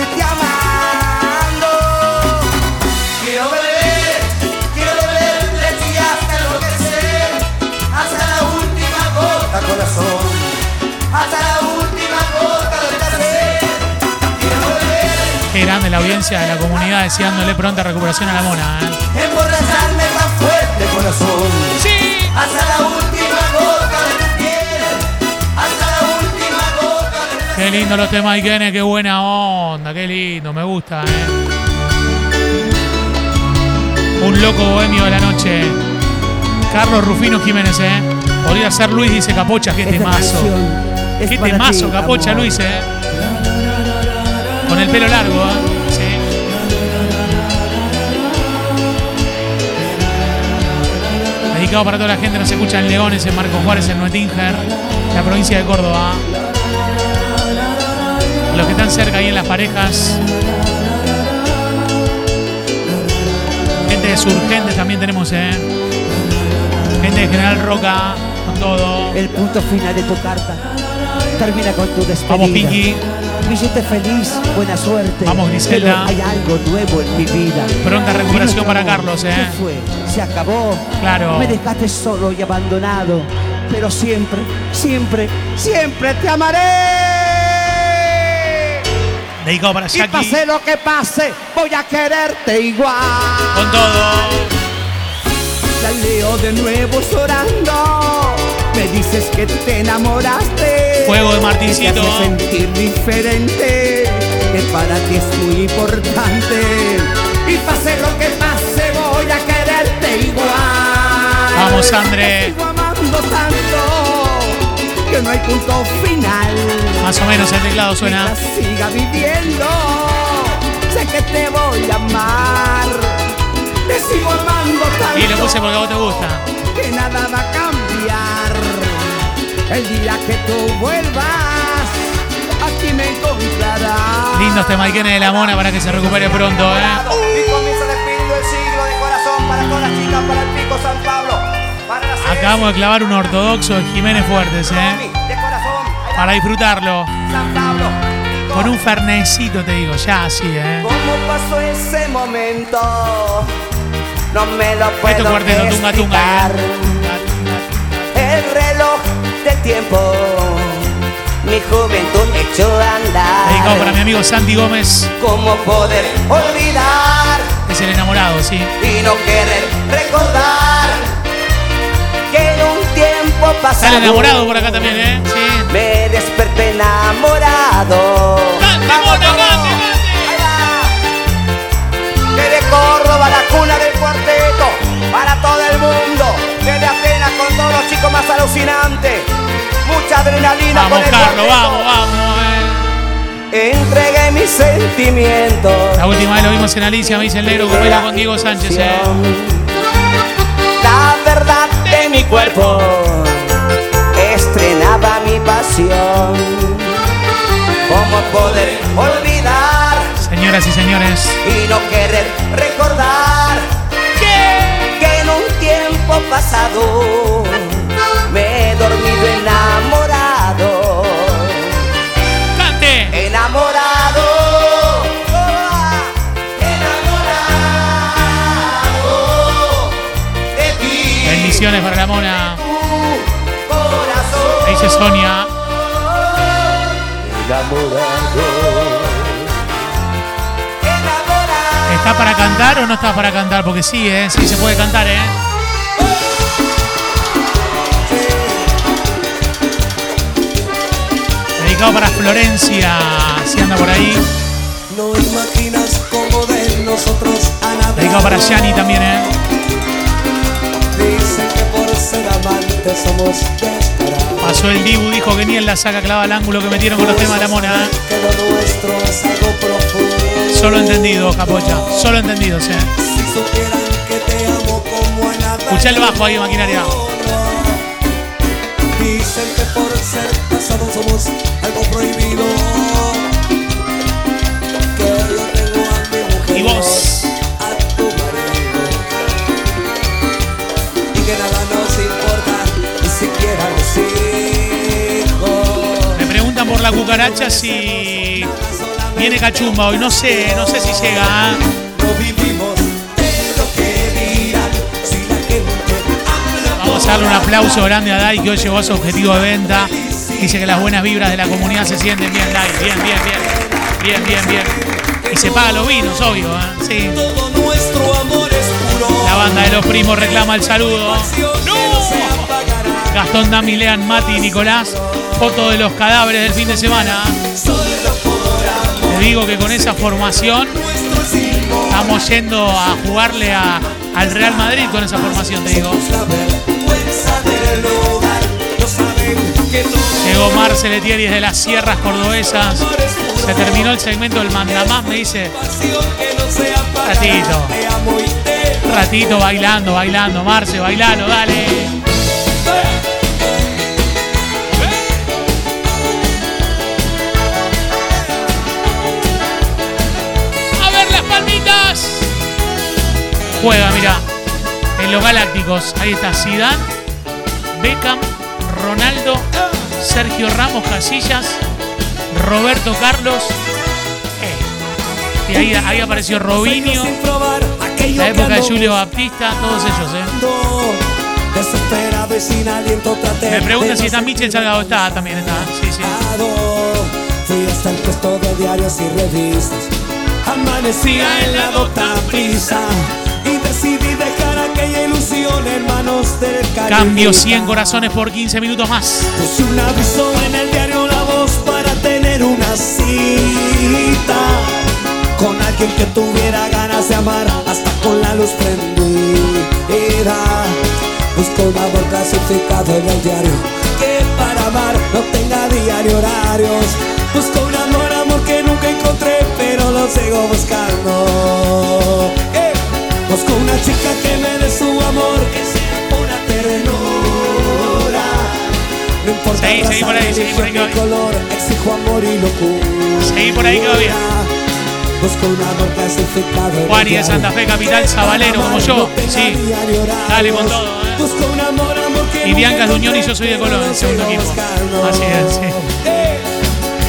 grande la audiencia de la comunidad deseándole pronta recuperación a la mona, ¿eh? emborracharme tan fuerte, corazón. Sí. Hasta la última gota de tu piel. Hasta la última gota de placer. Qué lindo los temas Ikene, qué buena onda, qué lindo, me gusta, ¿eh? Un loco bohemio de la noche. Carlos Rufino Jiménez, ¿eh? Podría ser Luis, dice Capocha, qué temazo. Qué temazo, Capocha, Luis, ¿eh? Con el pelo largo, ¿eh? Para toda la gente, nos escucha en Leones, en Marcos Juárez, en Nuetinger, la provincia de Córdoba. Los que están cerca ahí en las parejas. Gente de Surgentes también tenemos, ¿eh? Gente de General Roca, con todo. El punto final de tu carta termina con tu despedida. Vamos, Pinky. Billete feliz, buena suerte. Vamos, Griselda. Pero hay algo nuevo en mi vida. Pronta recuperación Y para Carlos, ¿eh? ¿Qué fue? ¿Se acabó? Claro. Me dejaste solo y abandonado. Pero siempre, siempre, siempre te amaré. Dedicado para Y Jackie. pase lo que pase, voy a quererte igual. Con todo. La leo de nuevo llorando. Me dices que te enamoraste. Fuego de Martincito. Que te hace sentir diferente. Que para ti es muy importante. Y pase lo que pase, voy a quererte igual. Vamos, André. Te sigo amando tanto. Que no hay punto final. Más o menos el teclado suena. Mientras siga viviendo, sé que te voy a amar. Te sigo amando tanto. Y lo puse porque a vos te gusta. Que nada va a cambiar. El día que tú vuelvas, aquí me encontrarás. Lindo este Maikene de la Mona para que se recupere pronto, ¿eh? Y comienza el espíritu del siglo de corazón para todas las chicas, para el pico San Pablo, para las Acabamos de clavar un ortodoxo de Jiménez Fuertes, ¿eh? Para disfrutarlo. San Pablo. Con un fernecito, te digo, ya así, ¿eh? ¿Cómo pasó ese momento? No me lo puedo Esto es cuarteto, tunga, tunga, explicar. El reloj del tiempo, mi juventud echó a Dedicado andar. para mi amigo Santi Gómez, ¿Cómo poder olvidar es el enamorado, sí. y no querer recordar que en un tiempo Está pasado el enamorado por acá también, ¿eh? Sí. me desperté enamorado. ¡Vamos, todos! Ahí va. Desde Córdoba, la cuna del sentimientos. La última vez lo vimos en Alicia, me dice el negro que baila con Diego Sánchez, ¿eh? La verdad de mi cuerpo estrenaba mi pasión. ¿Cómo poder olvidar Señoras y señores, y no querer recordar que en un tiempo pasado Bendiciones para la mona. Ahí dice Sonia. ¿Está para cantar o no está para cantar? Porque sí, ¿eh? Sí se puede cantar, ¿eh? Dedicado para Florencia, si anda por ahí. No imaginas cómo de nosotros. Dedicado para Yani también, ¿eh? Ser amantes somos descarados. Pasó el Dibu, dijo que ni en la saca clava el ángulo que metieron con los temas de la mona. ¿eh? Que lo nuestro es algo profundo. Solo entendido, capocha. Solo entendidos, ¿eh? Si el bajo ahí, maquinaria. Dicen que por ser casados somos algo prohibido. Que yo tengo a mi mujer. Y vos. La cucaracha si viene cachumba hoy. No sé, no sé si llega. habla Vamos a darle un aplauso grande a Dai que hoy llegó a su objetivo de venta. Dice que las buenas vibras de la comunidad se sienten bien, Dai. Bien, bien, bien. Bien, bien, bien. Y se paga los vinos, obvio, ¿eh? Sí. todo nuestro amor es puro. La banda de los primos reclama el saludo. Gastón Damilean, Mati y Nicolás. Foto de los cadáveres del fin de semana. Te digo que con esa formación estamos yendo a jugarle al Real Madrid con esa formación, te digo. Llegó Marcel Etieri desde las sierras cordobesas. Se terminó el segmento del mandamás, me dice. Ratito. Ratito bailando, bailando. Marce, bailalo, dale. Juega, mira. En los Galácticos. Ahí está Zidane, Beckham, Ronaldo, Sergio Ramos Casillas, Roberto Carlos. eh, Y ahí, ahí apareció Robinho. La época de Julio Baptista, todos ellos, ¿eh? Desesperado y sin aliento traté Me pregunta si está Michel Salgado. Está, también está. Sí, sí. Fui hasta el puesto de diarios y revistas. Amanecía en la docta prisa. Ilusión Cambio cariño. 100 corazones por 15 minutos más. Puse un aviso en el diario La Voz para tener una cita con alguien que tuviera ganas de amar hasta con la luz prendida. Busco un amor clasificado en el diario que para amar no tenga diario horarios. Busco un amor, amor que nunca encontré, pero lo sigo buscando. Eh, Busco una chica que me dé amor, que sea pura ternura. No importa Seguí, seguí por ahí, seguí por ahí, color, exijo amor y locura. Seguí por ahí bien. Busco un amor clasificado. Juan y de Santa Fe, capital, Sabalero, como yo. Sí. Dale con todo, ¿eh? Busco un amor, amor que Y Bianca es de Unión y yo soy de Colón, el segundo equipo. Así es, sí. Eh,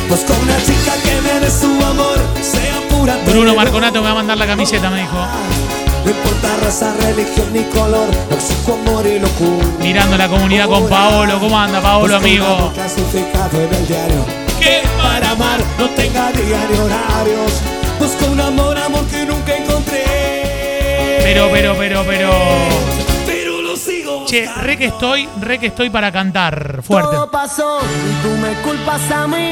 Busco una chica que me dé su amor, sea pura Bruno. Marconato me va a mandar la camiseta, me dijo. No importa raza, religión ni color, exijo amor y locura. Mirando la comunidad con Paolo. ¿Cómo anda, Paolo, amigo? amor clasificado en el diario. Que para amar no tenga diario horarios. Busco un amor, amor que nunca encontré. Pero, pero, pero, pero. Pero lo sigo. Che, re que estoy, re que estoy para cantar. Fuerte. Todo pasó y tú me culpas a mí.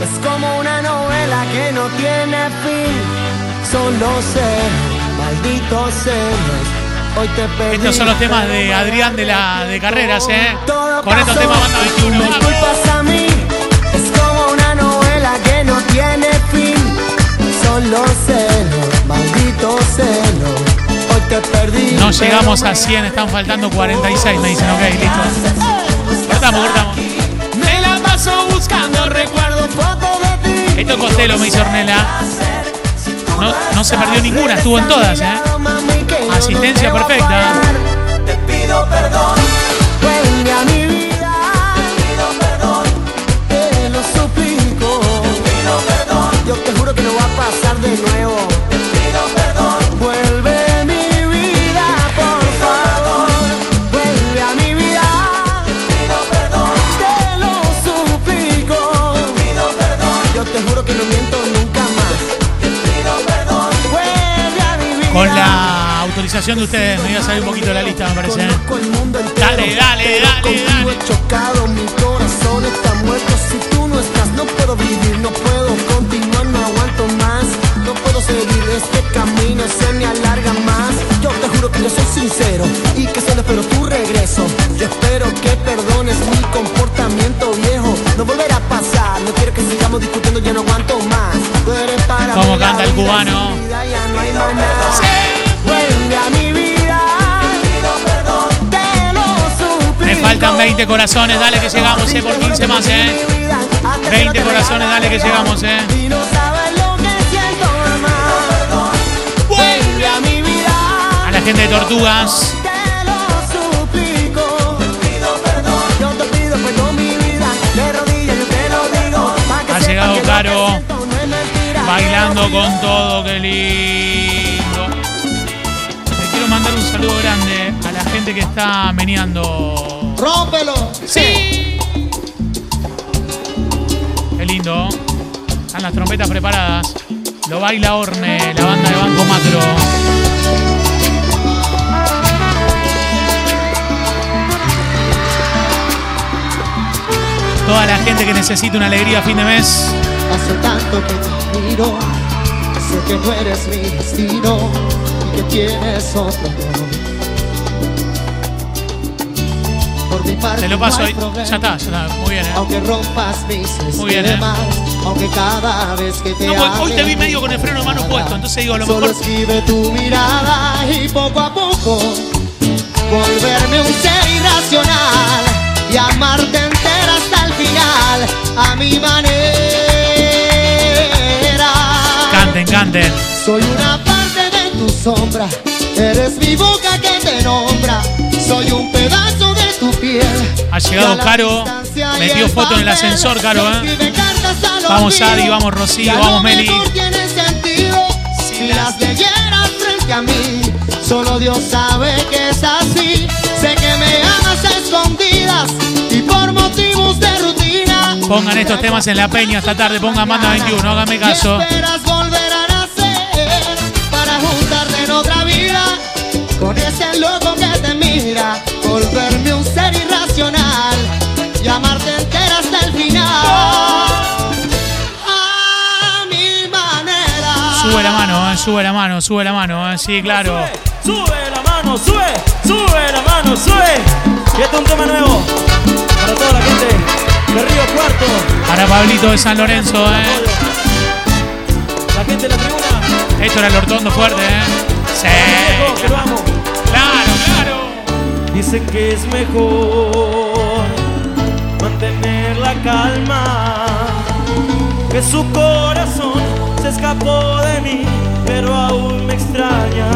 Es como una novela que no tiene fin. Solo sé, malditos celos. Hoy te perdí. Estos son los temas de Adrián de la de carreras, ¿eh? Con estos temas banda y tú 21. me culpas a mí. Es como una novela que no tiene fin. Solo celos, malditos celos. Hoy te perdí. No llegamos a 100, están faltando 46, me dicen, ok, listo. Cortamos, cortamos. Me la paso buscando recuerdo fotos de ti. Esto es Costello, me dice Ornella. No, no se perdió ninguna, estuvo en todas, ¿eh? Asistencia perfecta. Te pido perdón. Vuelve a mi vida. Te pido perdón. Te lo suplico. Te pido perdón. Yo te juro que no va a pasar de nuevo. Con la autorización de ustedes, me voy a salir un poquito de la lista, me parece. ¿eh? Dale, dale, dale, dale. Corazones, dale que llegamos, eh, por 15 más, eh. 20 corazones, dale que llegamos, eh. A la gente de Tortugas, Te lo suplico. Te pido perdón. Yo te pido perdón, mi vida. De rodillas yo te lo digo. pa' que ha llegado Caro, bailando con todo, qué lindo. Le quiero mandar un saludo grande a la gente que está meneando. ¡Rómpelo! ¡Sí! Qué lindo. Están las trompetas preparadas. Lo baila Orne, la banda de Banco Macro. Toda la gente que necesita una alegría a fin de mes. Hace tanto que te miro, sé que no eres mi destino y que tienes otro amor. Te lo paso ahí. Ya está, ya está. Muy bien, ¿eh? Aunque rompas mis Muy bien, ¿eh? aunque cada vez que te No, hoy- hoy te vi medio con el freno de mano puesto, entonces digo, a lo Solo mejor. escribe tu mirada y poco a poco volverme un ser irracional y amarte entera hasta el final a mi manera. Canten, canten. Soy una parte de tu sombra, eres mi boca que te nombra, soy un pedazo tu piel. Ha llegado Caro, metió foto en el ascensor, Caro, ¿eh? Vamos Adi, vamos Rocío, vamos Meli. tiene sentido si las leyeras frente a mí. Solo Dios sabe que es así. Sé que me amas a escondidas y por motivos de rutina. Pongan estos temas en la peña esta tarde, pongan banda 21, háganme caso. Con ese loco que te mira, y amarte entera hasta el final. A mi manera. Sube la mano, eh, sube la mano, sube la mano, eh, sí, claro. Sube la mano, sube, sube la mano, sube. Y este es un tema nuevo para toda la gente de Río Cuarto, Para Pablito de San Lorenzo, eh. la gente de la tribuna. Esto era el hortondo fuerte, eh. Sí. que lo amo. Dicen que es mejor mantener la calma, que su corazón se escapó de mí, pero aún me extraña,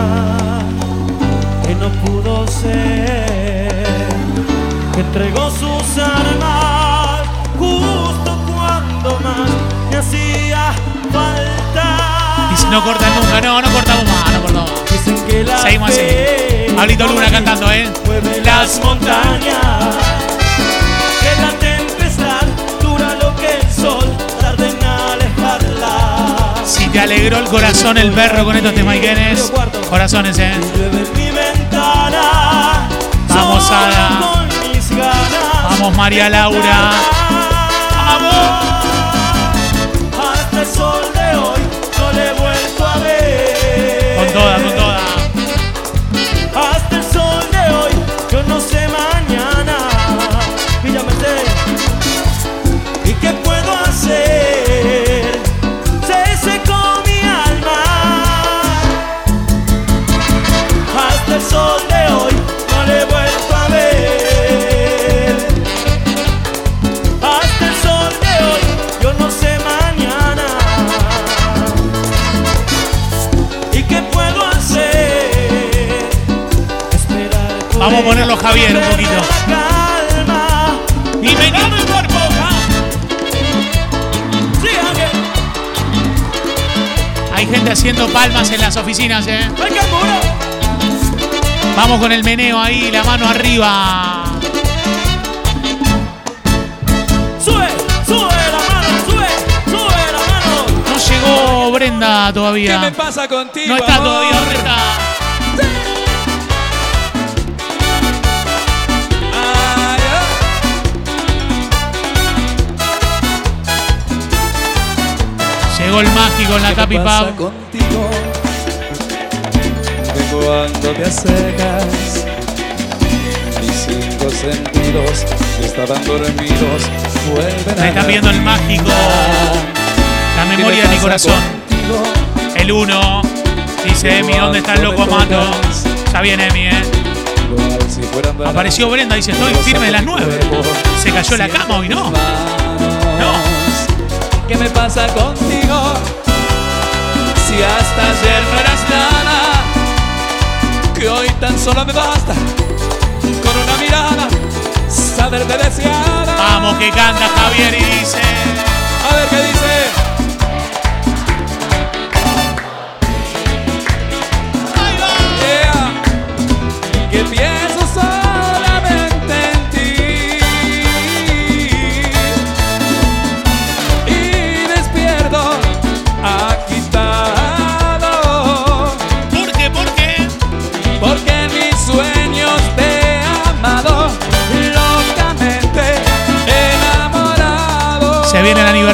que no pudo ser, que entregó sus armas justo cuando más me hacía falta. Si no cortan nunca, no, no cortamos más, no cortamos. Dicen que la Seguimos así. Pablito Luna cantando, eh. mueve las montañas. Que la tempestad dura lo que el sol tarda en alejarla. Si te alegró el corazón el perro con estos temaiquenes, corazones, eh. Mi ventana. Vamos, Ada. Vamos, María Laura. Hasta el sol de hoy no le he vuelto a ver. Con toda, con haciendo palmas en las oficinas, eh. Vamos con el meneo ahí, la mano arriba. Sube, sube la mano, sube, sube la Brenda todavía. ¿Qué me pasa contigo? No está amor? todavía Brenda. Llegó el mágico en la ¿Qué Capi cuando te acercas, mis cinco sentidos que estaban dormidos vuelven Me a está pidiendo el mágico. La ¿Qué memoria me de mi corazón. contigo? El 1. Dice Emi, ¿dónde está el loco Mato? Ya viene Emi, eh. Si Apareció Brenda, dice, estoy firme de las 9. Se cayó la cama hoy, ¿no? ¿Qué me pasa contigo? Si hasta ayer no hoy tan solo me basta con una mirada saberte deseada. Vamos que canta Javier y dice. A ver qué dice.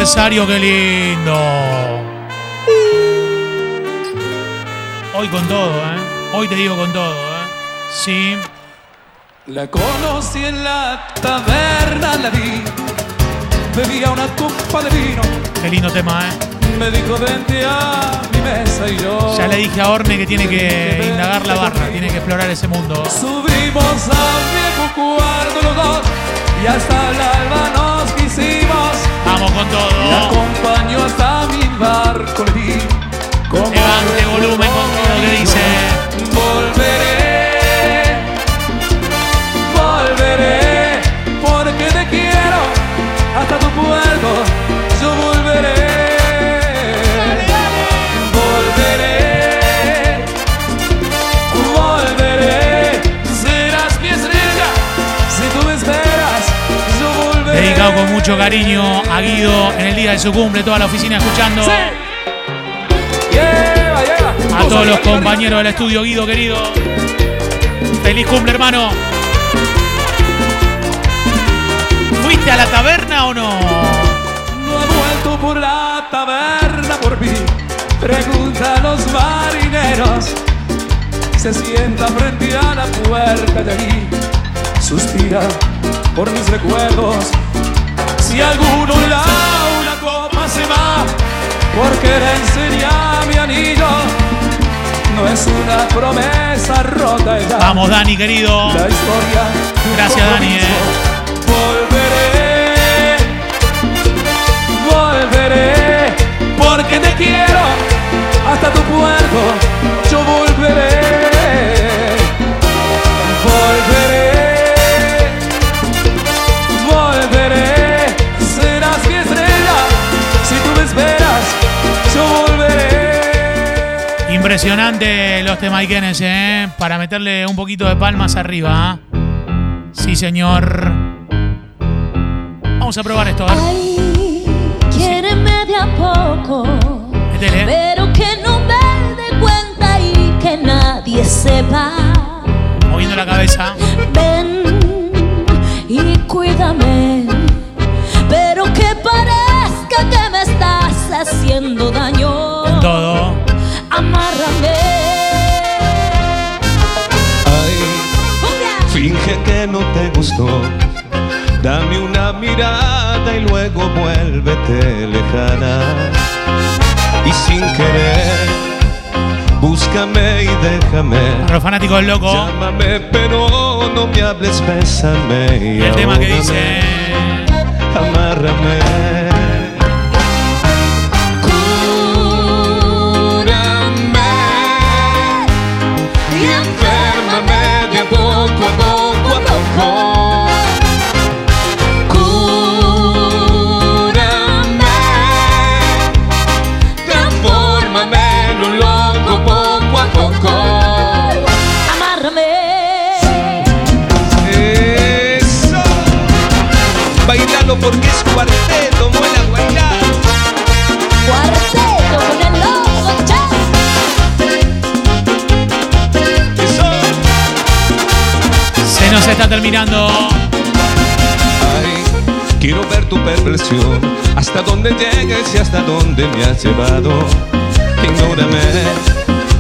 Aniversario, qué lindo. Hoy con todo, ¿eh? Hoy te digo con todo, ¿eh? Sí. La conocí en la taberna, la vi. Bebía una copa de vino. Qué lindo tema, ¿eh? Me dijo, vente a mi mesa y yo. Ya le dije a Orne que tiene que indagar la barra, tiene que explorar ese mundo. Subimos al viejo cuarto los dos y hasta el alba nos quisimos. Vamos con Me todo. acompañó hasta mi barco, Levante volumen con todo lo que dice. Volveré, mucho cariño a Guido en el día de su cumple, toda la oficina escuchando. A todos los compañeros del estudio, Guido querido. Feliz cumple, hermano. ¿Fuiste a la taberna o no? No ha vuelto por la taberna por mí. Pregunta a los marineros. Se sienta frente a la puerta de allí. Suspira por mis recuerdos. Si alguno la una copa se va, porque le enseña mi anillo. No es una promesa rota ya. Vamos, Dani, querido. La historia. Gracias, Dani, eh. Volveré, volveré, porque te quiero hasta tu puerto. Impresionante los temaiquenes, ¿eh? Para meterle un poquito de palmas arriba. ¿ah? Sí, señor. Vamos a probar esto. a ver. Quiéreme de a poco, Métele. pero que no me dé cuenta y que nadie sepa. Moviendo la cabeza. Ven y cuídame, pero que parezca que me estás haciendo daño. Con todo. Amárrame. Ay, finge que no te gustó. Dame una mirada y luego vuélvete lejana. Y sin querer, búscame y déjame. Para los fanáticos del loco. Llámame, pero no me hables, bésame. Y el tema que dice. Amárrame. porque es cuarteto, buena guayá. Cuarteto con el loco Chas. Se nos está terminando. Ay, quiero ver tu perversión, hasta dónde llegues y hasta dónde me has llevado. Ignórame.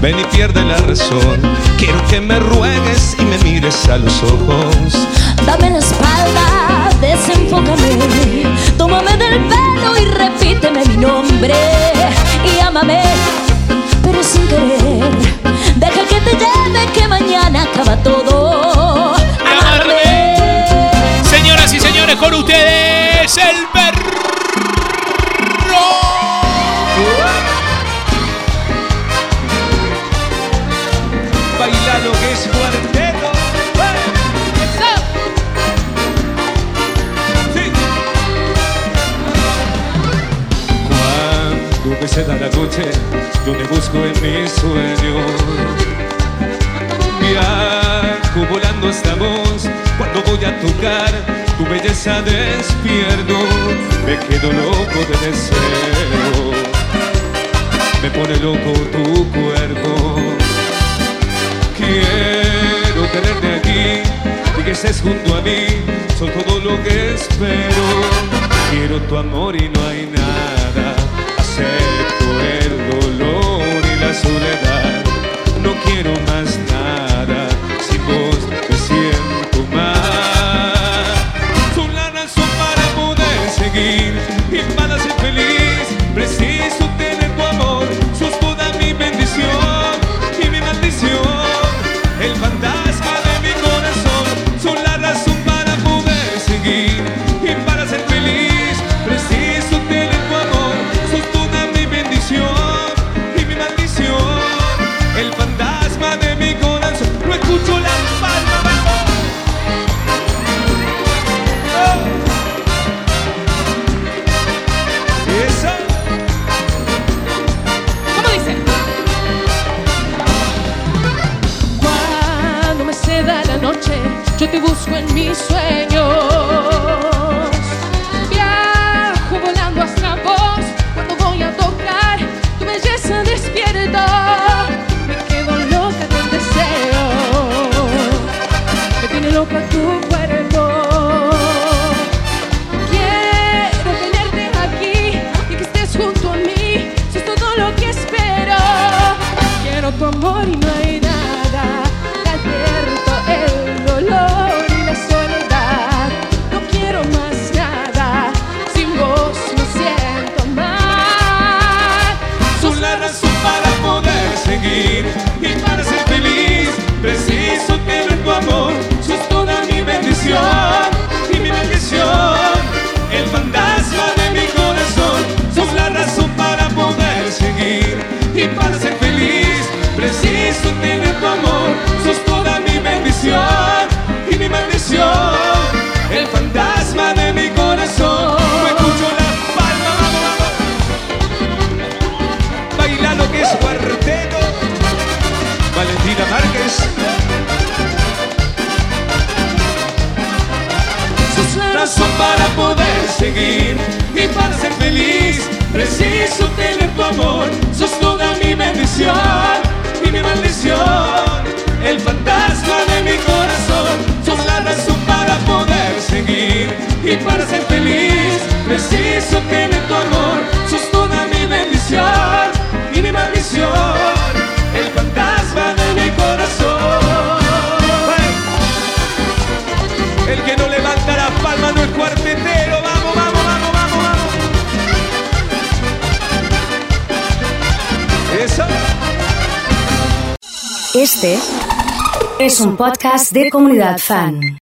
Ven y pierde la razón. Quiero que me ruegues y me mires a los ojos. Dame la espalda desenfócame. Tómame del pelo y repíteme mi nombre. Y ámame, pero sin querer. Deja que te lleve, que mañana acaba todo. Amárrame. Señoras y señores, con ustedes, el perro. Cuando me se da la noche, te busco en mis sueños. Viajo volando hasta vos, cuando voy a tocar tu belleza despierto, me quedo loco de deseo. Me pone loco tu cuerpo. Quiero tenerte aquí y que estés junto a mí, son todo lo que espero. Quiero tu amor y no hay nada. Acepto el dolor y la soledad. No quiero más nada. Sin vos me noche, yo te busco en mis sueños. Para poder seguir y para ser feliz. Preciso tener tu amor, sos toda mi bendición y mi maldición. El fantasma de mi corazón, sos la razón para poder seguir y para ser feliz. Preciso tener Este es un podcast de comunidad fan.